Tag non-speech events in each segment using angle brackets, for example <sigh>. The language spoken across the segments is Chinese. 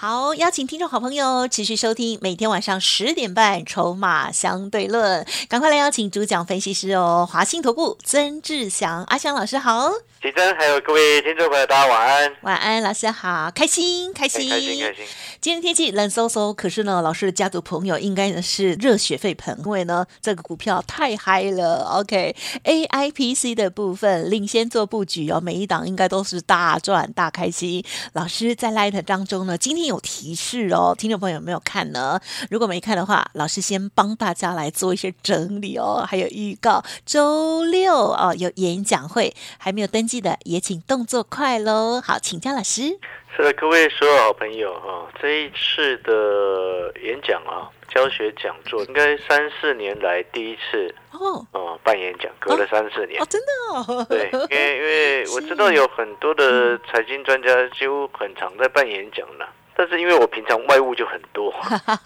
好，邀请听众好朋友持续收听每天晚上十点半《筹码相对论》，赶快来邀请主讲分析师哦，华信投顾曾志祥阿祥老师好，启真还有各位听众朋友，大家晚安，晚安，老师好，开心开心开心开心。今天天气冷飕飕，可是呢，老师的家族朋友应该呢是热血沸腾，因为呢这个股票太嗨了。OK，A I P C 的部分领先做布局哦，每一档应该都是大赚大开心。老师在 Light 当中呢，今天有提示哦，听众朋友有没有看呢？如果没看的话，老师先帮大家来做一些整理哦，还有预告，周六哦有演讲会，还没有登记的也请动作快喽。好，请教老师。是的，各位所有好朋友哈，这一次的演讲啊，教学讲座应该三四年来第一次哦，哦办演讲，隔了三四年。哦，真的哦，对，因为因为 <laughs> 我知道有很多的财经专家几乎很常在办演讲了，但是因为我平常外务就很多，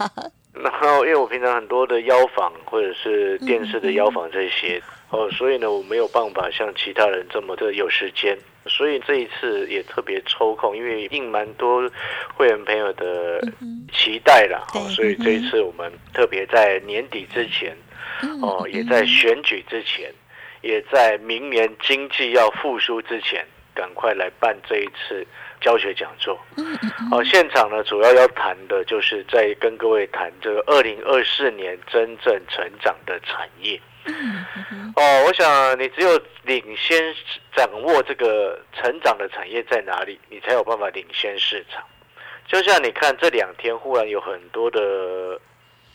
<laughs> 然后因为我平常很多的邀访或者是电视的邀访这些哦，所以呢我没有办法像其他人这么的有时间。所以这一次也特别抽空，因为应蛮多会员朋友的期待了，所以这一次我们特别在年底之前，哦，也在选举之前，也在明年经济要复苏之前，赶快来办这一次教学讲座。哦，现场呢主要要谈的就是在跟各位谈这个二零二四年真正成长的产业。哦，我想你只有领先掌握这个成长的产业在哪里，你才有办法领先市场。就像你看这两天忽然有很多的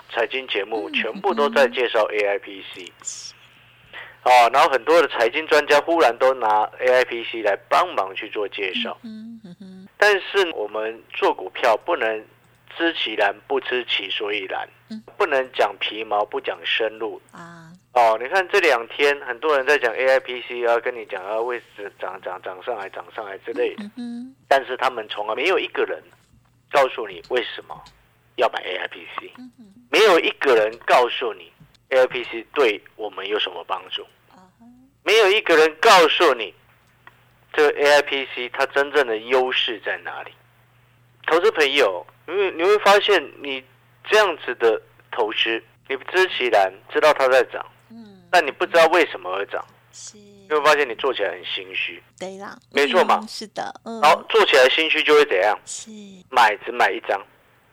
财经节目，全部都在介绍 AIPC，哦，然后很多的财经专家忽然都拿 AIPC 来帮忙去做介绍。但是我们做股票不能知其然不知其所以然，不能讲皮毛不讲深入啊。哦，你看这两天很多人在讲 A I P C 啊，跟你讲啊，位置涨涨涨上来，涨上来之类的。嗯。但是他们从来没有一个人告诉你为什么要买 A I P C，没有一个人告诉你 A I P C 对我们有什么帮助，没有一个人告诉你这个 A I P C 它真正的优势在哪里。投资朋友，因为你会发现你这样子的投资，你知其然，知道它在涨。但你不知道为什么而涨，是，你会发现你做起来很心虚，对啦，没错嘛，是的，嗯，然后做起来心虚就会怎样？是，买只买一张，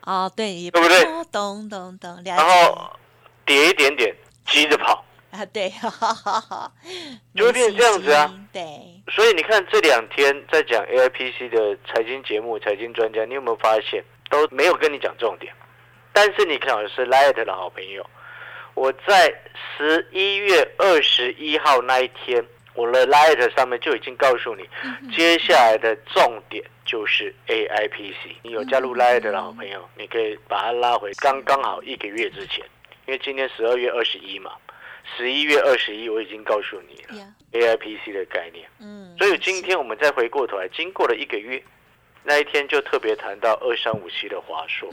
哦，对，对不对？懂懂懂，然后跌一点点，急着跑啊，对，就会变成这样子啊，对。所以你看这两天在讲 A I P C 的财经节目，财经专家，你有没有发现都没有跟你讲重点？但是你看我是 Light 的好朋友。我在十一月二十一号那一天，我的 Light 上面就已经告诉你，接下来的重点就是 AIPC。你有加入 Light 的好朋友，你可以把它拉回刚刚好一个月之前，因为今天十二月二十一嘛，十一月二十一我已经告诉你了 AIPC 的概念。嗯，所以今天我们再回过头来，经过了一个月，那一天就特别谈到二三五七的华硕、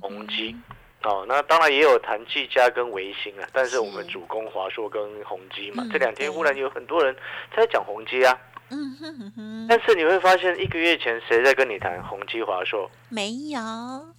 宏基。哦，那当然也有谈技嘉跟维新啊，但是我们主攻华硕跟宏基嘛。这两天忽然有很多人在讲宏基啊，嗯哼哼。但是你会发现，一个月前谁在跟你谈宏基、华硕？没有，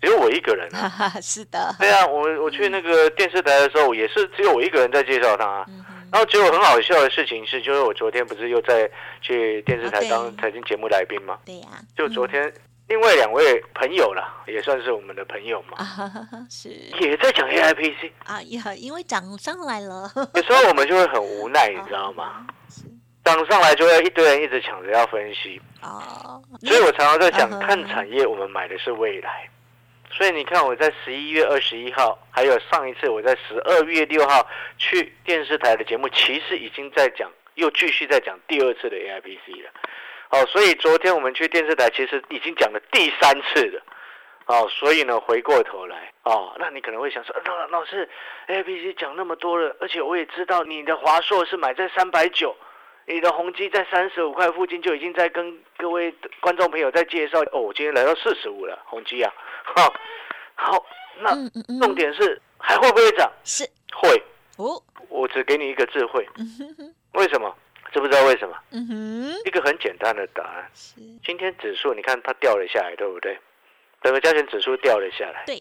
只有我一个人啊。<laughs> 是的。对啊，我我去那个电视台的时候，也是只有我一个人在介绍他。然后结果很好笑的事情是，就是我昨天不是又在去电视台当财经节目来宾吗？对呀。就昨天。另外两位朋友了，也算是我们的朋友嘛，<laughs> 是也在讲 A I P C 啊，呀，因为涨上来了，有时候我们就会很无奈，你知道吗？<laughs> 涨上来就会一堆人一直抢着要分析啊，所以我常常在讲，看产业，我们买的是未来。所以你看，我在十一月二十一号，还有上一次我在十二月六号去电视台的节目，其实已经在讲，又继续在讲第二次的 A I P C 了。哦，所以昨天我们去电视台，其实已经讲了第三次了。哦，所以呢，回过头来哦，那你可能会想说，老老师，A B C 讲那么多了，而且我也知道你的华硕是买在三百九，你的宏基在三十五块附近就已经在跟各位观众朋友在介绍哦，我今天来到四十五了，宏基啊，好，好，那嗯嗯嗯，重点是还会不会涨？是。会，哦，我只给你一个智慧，为什么？知不知道为什么？嗯哼，一个很简单的答案，是，今天指数你看它掉了下来，对不对？整个加权指数掉了下来，对，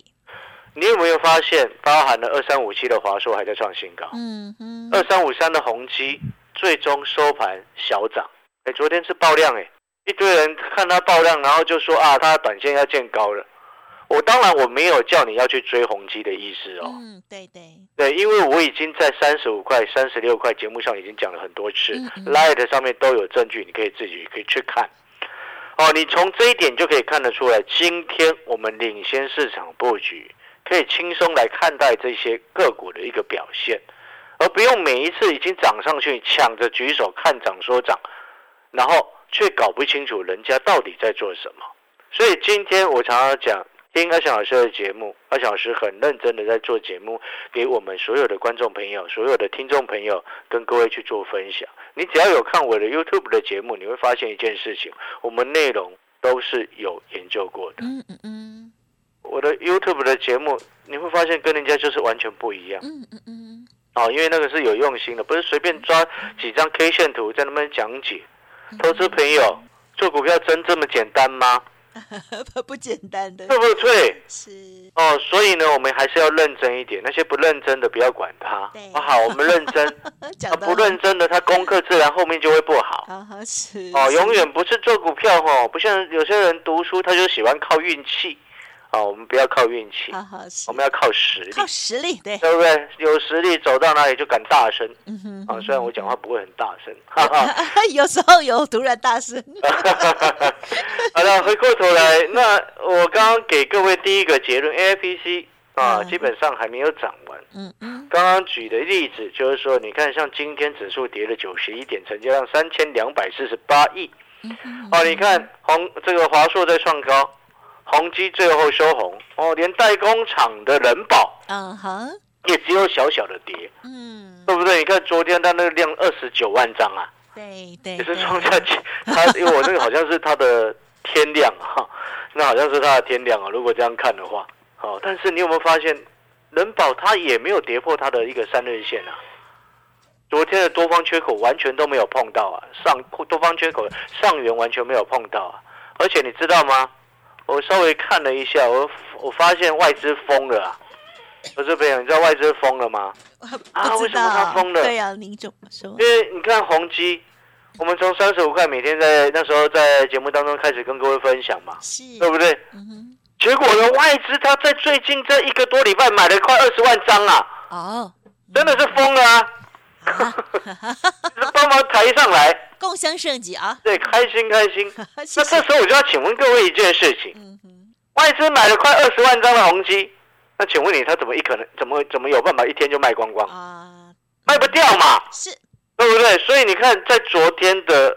你有没有发现，包含了二三五七的华硕还在创新高，嗯哼，二三五三的宏基最终收盘小涨。哎，昨天是爆量哎，一堆人看它爆量，然后就说啊，它短线要见高了。我当然我没有叫你要去追宏基的意思哦，嗯，对对，对，因为我已经在三十五块、三十六块节目上已经讲了很多次嗯嗯，Light 上面都有证据，你可以自己可以去看。哦，你从这一点就可以看得出来，今天我们领先市场布局，可以轻松来看待这些个股的一个表现，而不用每一次已经涨上去抢着举手看涨说涨，然后却搞不清楚人家到底在做什么。所以今天我常常讲，听阿翔老师的节目，阿翔老师很认真的在做节目，给我们所有的观众朋友、所有的听众朋友跟各位去做分享。你只要有看我的 YouTube 的节目，你会发现一件事情，我们内容都是有研究过的。嗯嗯嗯，我的 YouTube 的节目，你会发现跟人家就是完全不一样嗯嗯嗯，哦，因为那个是有用心的，不是随便抓几张 K 线图在那边讲解。投资朋友做股票真这么简单吗？<laughs> 不不简单的，对不对？是，哦，所以呢，我们还是要认真一点。那些不认真的，不要管他对。啊好，我们认真。<laughs> 他不认真的，他功课自然后面就会不好。<laughs> 啊是哦，永远不是做股票哦，不像有些人读书，他就喜欢靠运气。哦，我们不要靠运气，我们要靠实力，靠实力，对，对不对？有实力走到哪里就敢大声嗯哼，啊！虽然我讲话不会很大声，<laughs> 哈哈。有时候有突然大声，<laughs> 好了，回过头来，那我刚刚给各位第一个结论，A I P C 啊，嗯基本上还没有涨完。嗯嗯，刚刚举的例子就是说，你看像今天指数跌了九十一点，成交量三千两百四十八亿。嗯哼哦，你看红这个华硕在创高，宏基最后收红。哦，连代工厂的人保嗯哼，也只有小小的跌，嗯，对不对？你看昨天它那个量二十九万张啊，对对，也是对创下去，它因为我那个好像是它的天量哈，<laughs> 那好像是它的天量啊。如果这样看的话，哦，但是你有没有发现，人保它也没有跌破它的一个三日线啊？昨天的多方缺口完全都没有碰到啊，上多方缺口上缘完全没有碰到啊，而且你知道吗？我稍微看了一下，我我发现外资疯了啊！我这朋友，你知道外资疯了吗？<laughs> 啊为什么他，疯了对呀，你怎么说？因为你看宏基，我们从三十五块每天在那时候在节目当中开始跟各位分享嘛，对不对？嗯哼，结果呢，外资他在最近这一个多礼拜买了快二十万张啊，哦，真的是疯了啊！<laughs> 帮忙抬上来，共襄盛举啊，对，开心开心。<laughs> 谢谢那这，时候我就要请问各位一件事情：嗯，外资买了快二十万张的宏基，那请问你他怎么一可能怎么怎么有办法一天就卖光光？啊，卖不掉嘛？是，对不对？所以你看，在昨天的，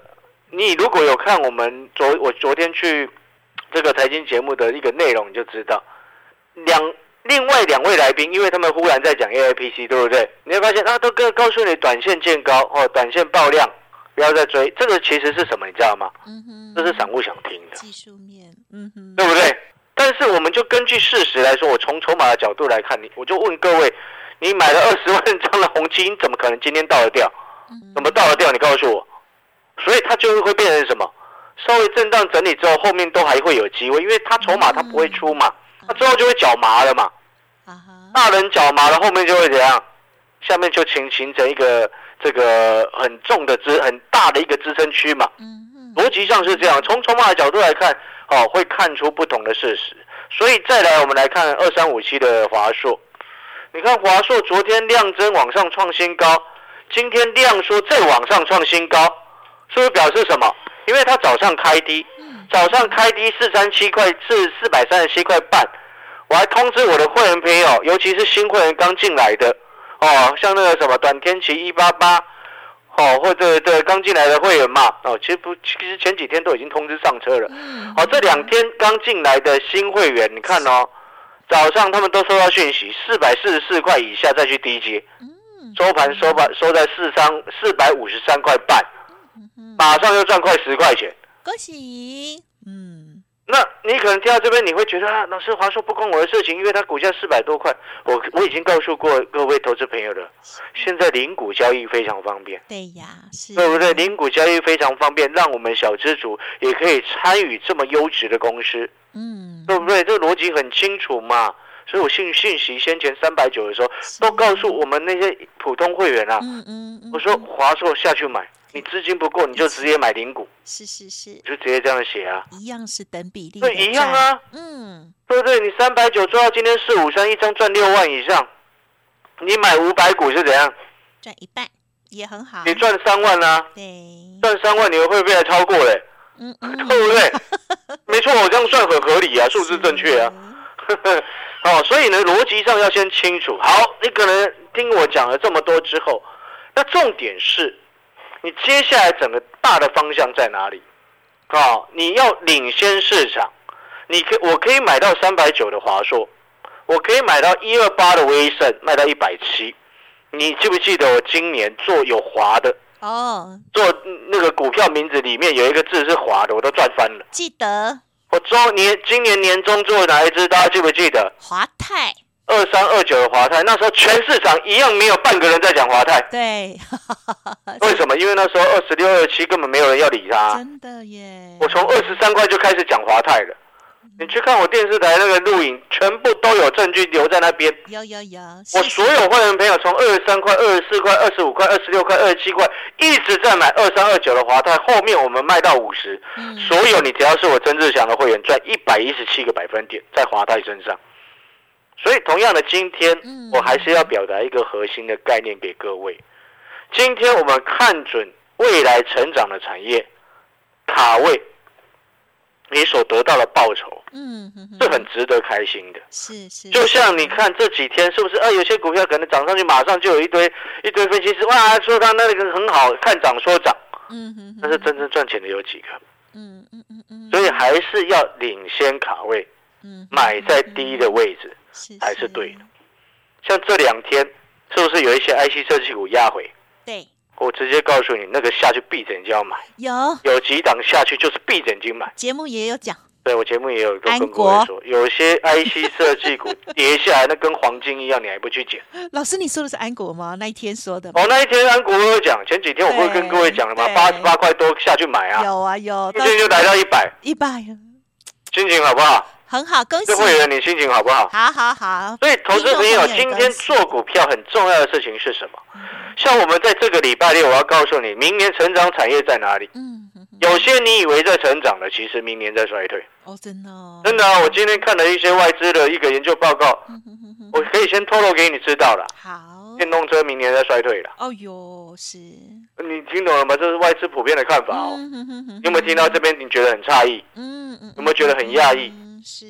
你如果有看我们昨我昨天去这个财经节目的一个内容，你就知道两另外两位来宾，因为他们忽然在讲 A I P C，对不对？你会发现啊，都跟告诉你短线见高哦，短线爆量，不要再追。这个其实是什么？你知道吗？嗯哼，这是散户想听的，技术面，嗯哼，对不对？但是我们就根据事实来说，我从筹码的角度来看，你我就问各位，你买了 <laughs> 二十万张的红基，你怎么可能今天倒得掉？嗯怎么倒得掉？你告诉我。所以它就会变成什么？稍微震荡整理之后，后面都还会有机会，因为它筹码它不会出嘛，它之后就会脚麻了嘛。啊哈，大人脚麻了，后面就会怎样？下面就形形成一个这个很重的支很大的一个支撑区嘛。嗯哼，逻辑上是这样，从筹码的角度来看，哦，会看出不同的事实。所以再来，我们来看二三五七的华硕。你看华硕昨天量增往上创新高，今天量缩再往上创新高，是不是表示什么？因为它早上开低，早上开低四三七块，是四百三十七块半。我还通知我的会员朋友，尤其是新会员刚进来的，哦，像那个什么短天期一八八，哦，或者对刚进来的会员嘛，哦，其实不，其实前几天都已经通知上车了。嗯，好，这两天刚进来的新会员，你看哦，早上他们都收到讯息，四百四十四块以下再去低接，嗯收盘收盘收在四三四百五十三块半，嗯马上又赚快十块钱。恭喜，嗯，那你可能听到这边，你会觉得啊，老师华硕不关我的事情，因为它股价四百多块。我我已经告诉过各位投资朋友了，现在零股交易非常方便，对呀，是，对不对？零股交易非常方便，让我们小资主也可以参与这么优质的公司，嗯，对不对？这个逻辑很清楚嘛。所以我信信息先前三百九的时候，都告诉我们那些普通会员啊，嗯嗯，我说华硕下去买，你资金不够你就直接买零股，是是是，就直接这样写啊，一样是等比例，对，一样，啊。嗯，对不对？你三百九做到今天四五三，一张赚六万以上，你买五百股是怎样？赚一半也很好，你赚三万啊，对，赚三万你会不会还超过嘞？嗯嗯，<laughs> 对不对？<laughs> 没错，我这样算很合理啊，数字正确啊。<laughs> 哦，所以呢，逻辑上要先清楚。好，你可能听我讲了这么多之后，那重点是，你接下来整个大的方向在哪里？哦，你要领先市场，你可我可以买到三百九的华硕，我可以买到一二八的威盛，卖到一百七。你记不记得我今年做有华的，哦，做那个股票名字里面有一个字是华的，我都赚翻了。记得我中年今年年中做哪一只？大家记不记得？华泰，二三二九的华泰，那时候全市场一样没有半个人在讲华泰，对，<laughs> 为什么？因为那时候二十六、二七根本没有人要理他。真的耶，我从二十三块就开始讲华泰了。你去看我电视台那个录影，全部都有证据留在那边。有有有，我所有会员朋友从二十三块、二十四块、二十五块、二十六块、二十七块，一直在买二三二九的华泰，后面我们卖到五十。嗯所有你只要是我曾志祥的会员，赚一百一十七个百分点在华泰身上。所以同样的，今天嗯我还是要表达一个核心的概念给各位。今天我们看准未来成长的产业，卡位，你所得到的报酬嗯是很值得开心的。是是，就像你看这几天是不是？啊，有些股票可能涨上去，马上就有一堆一堆分析师哇说它那个很好，看涨说涨，嗯哼哼，但是真正赚钱的有几个？嗯嗯嗯嗯，所以还是要领先卡位，嗯买在低的位置是才是对的。像这两天是不是有一些 IC 设计股压回？对，我直接告诉你，那个下去闭着眼睛要买，有有几档下去就是闭着眼睛买。节目也有讲，对我节目也有都跟各位说，有些 IC 设计股跌下来，那跟黄金一样，你还不去捡？<laughs> 老师你说的是安国吗？那一天说的，哦，那一天安国我有讲，前几天我不是跟各位讲了吗？八十八块多下去买啊，有啊有，今天就来到一百，一百，心情好不好？很好，恭喜这，会员你心情好不好？好好好，所以，投资朋友，今天做股票很重要的事情是什么？像我们在这个礼拜六，我要告诉你，明年成长产业在哪里？嗯有些你以为在成长的，其实明年在衰退。哦真的哦，真的啊，我今天看了一些外资的一个研究报告，我可以先透露给你知道了。好，电动车明年在衰退了，哦哟是，你听懂了吗？这是外资普遍的看法哦。有没有听到这边？你觉得很诧异？嗯嗯，有没有觉得很讶异嗯是，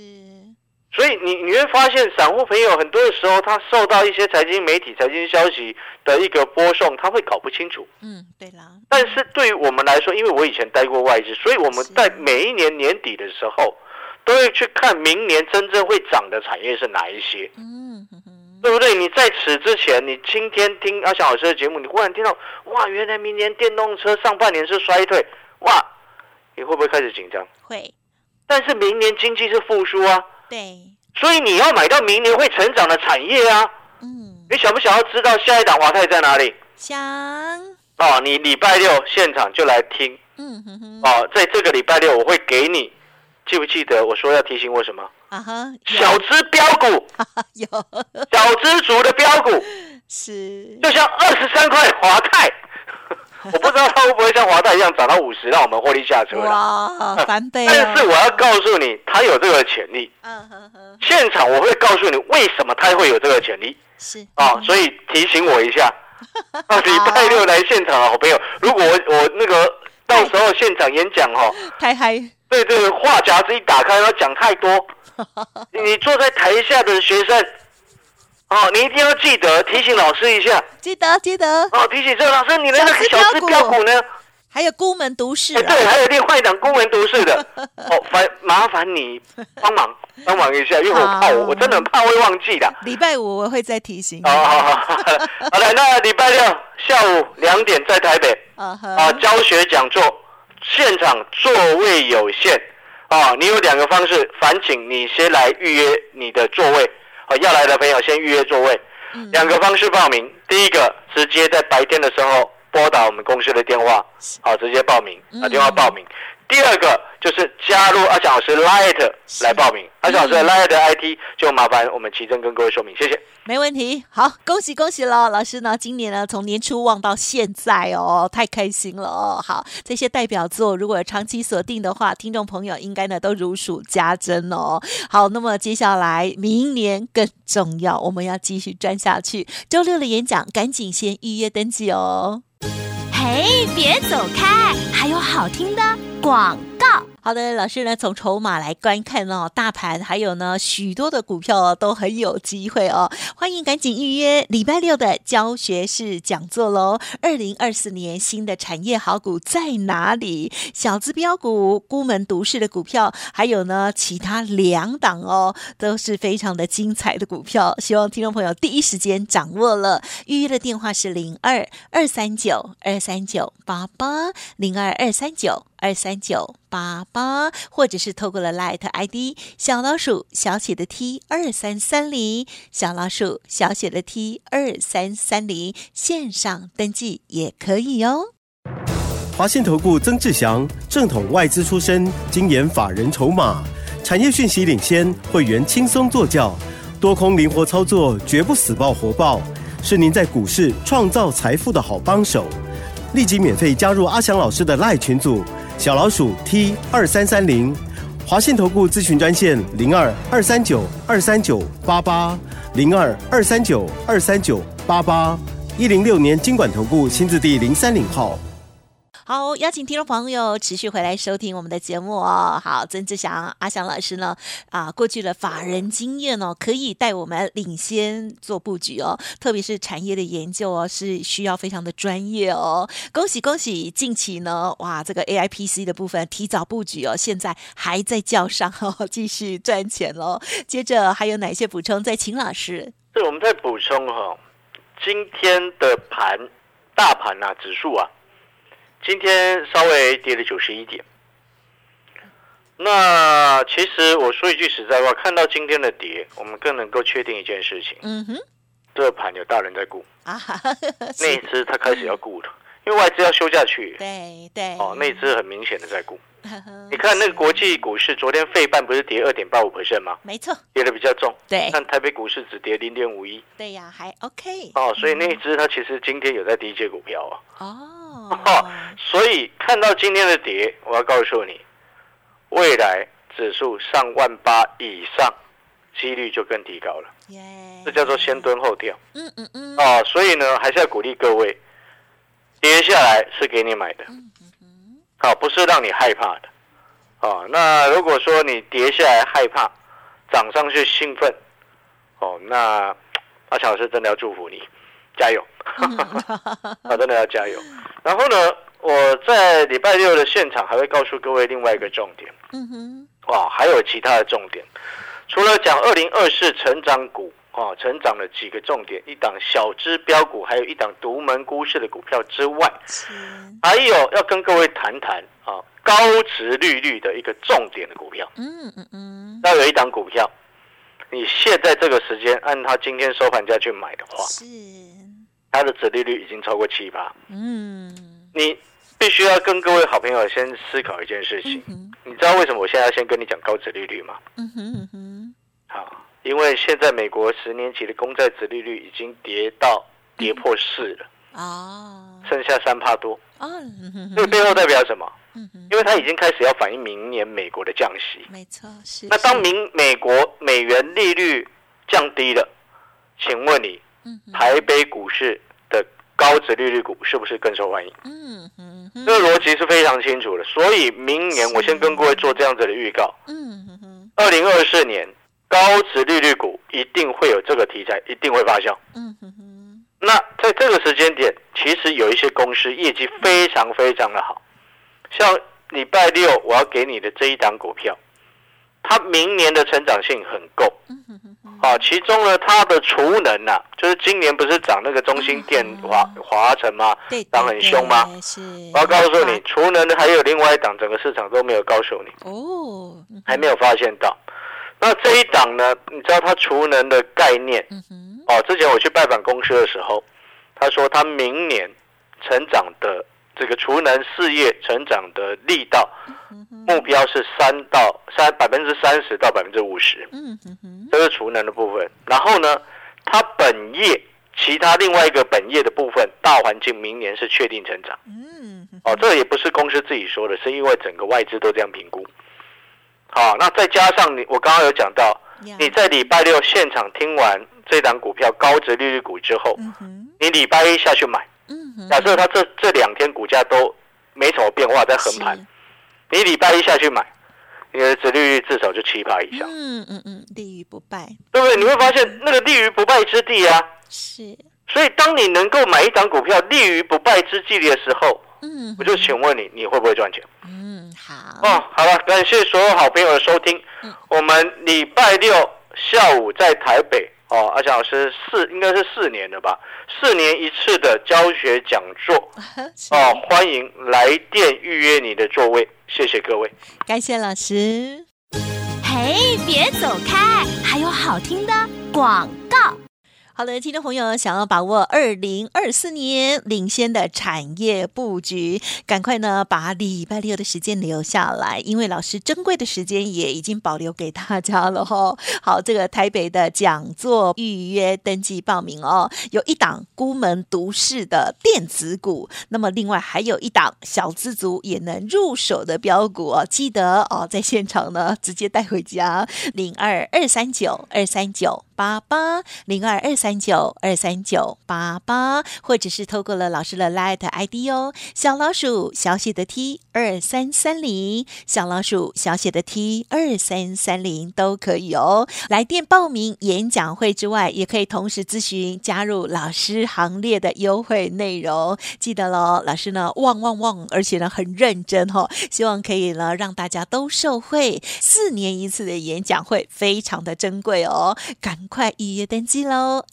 所以你你会发现，散户朋友很多的时候，他受到一些财经媒体、财经消息的一个播送，他会搞不清楚。嗯对啦，但是对于我们来说，因为我以前待过外资，所以我们在每一年年底的时候，都会去看明年真正会涨的产业是哪一些，嗯对不对？你在此之前，你今天听阿翔老师的节目，你忽然听到哇，原来明年电动车上半年是衰退，哇，你会不会开始紧张？会，但是明年经济是复苏啊，对，所以你要买到明年会成长的产业啊。嗯，你想不想要知道下一档华泰在哪里？想，哦，你礼拜六现场就来听。嗯哼哼，哦，在这个礼拜六我会给你，记不记得我说要提醒我什么？啊哈，小资标股，<laughs> 有。小资族的标股，<laughs> 是，就像二十三块华泰，<laughs> 我不知道它会不会像华泰一样涨到五十，让我们获利下车了。哇，翻倍但是我，要告诉你，它有这个潜力。嗯哼哼，现场我会告诉你为什么它会有这个潜力。是。啊，所以提醒我一下。<laughs> 啊，礼拜六来现场的好朋友，如果我我那个到时候现场演讲哦，<laughs> 太嗨，对对话匣子一打开，然后讲太多，你坐在台下的学生，哦，你一定要记得提醒老师一下记得记得，哦，提醒这老师你的那个小资小资标股呢？还有孤门独市哎，啊，对，还有另外一档公文读士的，<laughs> 哦，烦麻烦你帮忙 <laughs> 帮忙一下，因为我怕我我真的很怕会忘记的。礼拜五我会再提醒。好好好，好来，那礼拜六下午两点在台北啊，教学讲座，现场座位有限啊，你有两个方式，烦请你先来预约你的座位，啊，要来的朋友先预约座位，嗯两个方式报名，第一个直接在白天的时候拨打我们公司的电话，好，直接报名，打电话报名。第二个就是加入阿翔老师 Light 来报名，阿翔老师的 Light IT 就麻烦我们奇珍跟各位说明，谢谢。没问题，好，恭喜恭喜喽！老师呢，今年呢从年初望到现在哦，太开心了哦。好，这些代表作如果长期锁定的话，听众朋友应该呢都如数家珍哦。好，那么接下来明年更重要，我们要继续赚下去。周六的演讲，赶紧先预约登记哦。嘿，别走开，还有好听的广。好的，老师呢从筹码来观看哦，大盘还有呢许多的股票哦都很有机会哦，欢迎赶紧预约礼拜六的教学式讲座喽。二零二四年新的产业好股在哪里？小资标股、孤门独市的股票，还有呢其他两档哦，都是非常的精彩的股票，希望听众朋友第一时间掌握了。预约的电话是零二二三九二三九八八零二二三九。二三九八八八，或者是透过了 Light ID 小老鼠小写的 T 二三三零，小老鼠小写的 T 二三三零，线上登记也可以哦。华信投顾曾志祥，正统外资出身，精研法人筹码，产业讯息领先，会员轻松做教，多空灵活操作，绝不死爆活爆，是您在股市创造财富的好帮手。立即免费加入阿翔老师的赖群组，小老鼠 T 二三三零，华信投顾咨询专线零二二三九二三九八八零二二三九二三九八八，一零六年经管投顾新字第零三零号。好，邀请听众朋友持续回来收听我们的节目哦。好，曾志祥阿祥老师呢，啊，过去的法人经验哦，可以带我们领先做布局哦，特别是产业的研究哦，是需要非常的专业哦。恭喜恭喜！近期呢，哇，这个 A I P C 的部分提早布局哦，现在还在叫上哦，<laughs> 继续赚钱喽。接着还有哪些补充？再请老师。对，我们再补充哈、今天的盘，大盘啊，指数啊，今天稍微跌了九十一点。那其实我说一句实在话，看到今天的跌，我们更能够确定一件事情：嗯哼，这个盘有大人在顾，啊哈，<laughs> 那一只他开始要顾了，因为外资要休假去。对对，哦，那一只很明显的在顾。嗯 <laughs> 你看那个国际股市，昨天费半不是跌二点八五 percent 吗？没错，跌的比较重。对但台北股市只跌零点五一。对呀，还 OK 哦，所以那一只它其实今天有在低阶股票啊。哦哦，所以看到今天的跌，我要告诉你，未来指数上万八以上，几率就更提高了。耶，这叫做先蹲后跳嗯嗯嗯，哦。所以呢，还是要鼓励各位，跌下来是给你买的，好、不是让你害怕的。哦，那如果说你跌下来害怕，涨上去兴奋，哦，那阿强老师真的要祝福你，加油！<laughs> 啊，真的要加油。然后呢，我在礼拜六的现场还会告诉各位另外一个重点，嗯哼，哇，还有其他的重点。除了讲二零二四成长股啊，成长的几个重点，一档小支标股，还有一档独门孤市的股票之外，是，还有要跟各位谈谈啊，高值利率的一个重点的股票。嗯嗯嗯，要有一档股票，你现在这个时间按它今天收盘价去买的话，是，它的值利率已经超过七八。嗯你必须要跟各位好朋友先思考一件事情嗯，你知道为什么我现在要先跟你讲高值利率吗？嗯哼嗯哼，好，因为现在美国十年期的公债值利率已经跌到跌破四了，哦剩下三帕多。哦，嗯这个背后代表什么？因为它已经开始要反映明年美国的降息。没错，是。那当明美国美元利率降低了，请问你嗯台北股市的高值利率股是不是更受欢迎？嗯哼哼这个逻辑是非常清楚的。所以明年我先跟各位做这样子的预告：嗯哼哼二零二四年高值利率股一定会有这个题材，一定会发酵。嗯哼哼，那在这个时间点，其实有一些公司业绩非常非常的好，像礼拜六我要给你的这一档股票，它明年的成长性很够。啊，其中呢，它的储能呐、就是今年不是涨那个中心电华华晨吗？对，涨很凶吗？是，我要告诉你，储能还有另外一档，整个市场都没有告诉你，哦，嗯还没有发现到。那这一档呢，你知道它储能的概念嗯，哦？之前我去拜访公司的时候，他说他明年成长的这个储能事业成长的力道目标是三到三百分之三十到百分之五十。嗯哼哼，这是储能的部分。然后呢，它本业其他另外一个本业的部分，大环境明年是确定成长。嗯，哦，这也不是公司自己说的，是因为整个外资都这样评估。好，那再加上你，我刚刚有讲到，你在礼拜六现场听完这档股票高值利率股之后，嗯，你礼拜一下去买，假设它这这两天股价都没什么变化，在横盘是，你礼拜一下去买，你的殖利率至少就七八以上，嗯嗯嗯，立于不败，对不对？你会发现那个立于不败之地啊。是，所以，当你能够买一档股票立于不败之地的时候，嗯，我就请问你，你会不会赚钱？嗯，好，哦，好了，感谢所有好朋友的收听。嗯。我们礼拜六下午在台北哦，阿强老师四应该是四年了吧，四年一次的教学讲座。哦，欢迎来电预约你的座位，谢谢各位。感谢老师。嘿，别走开，还有好听的广告。好的，听众朋友，想要把握二零二四年领先的产业布局，赶快呢把礼拜六的时间留下来，因为老师珍贵的时间也已经保留给大家了哈、<laughs> 好，这个台北的讲座预约登记报名哦，有一档孤门独市的电子股，那么另外还有一档小资族也能入手的标股哦，记得哦，在现场呢直接带回家，零二二三九二三九八八零二二三三九二三九八八，或者是透过了老师的 Light ID 哦，小老鼠小写的 T 二三三零，小老鼠小写的 T 二三三零都可以哦。来电报名演讲会之外，也可以同时咨询加入老师行列的优惠内容。记得喽，老师呢旺旺旺，而且呢很认真哦，希望可以呢让大家都受惠。四年一次的演讲会非常的珍贵哦，赶快预约登记喽，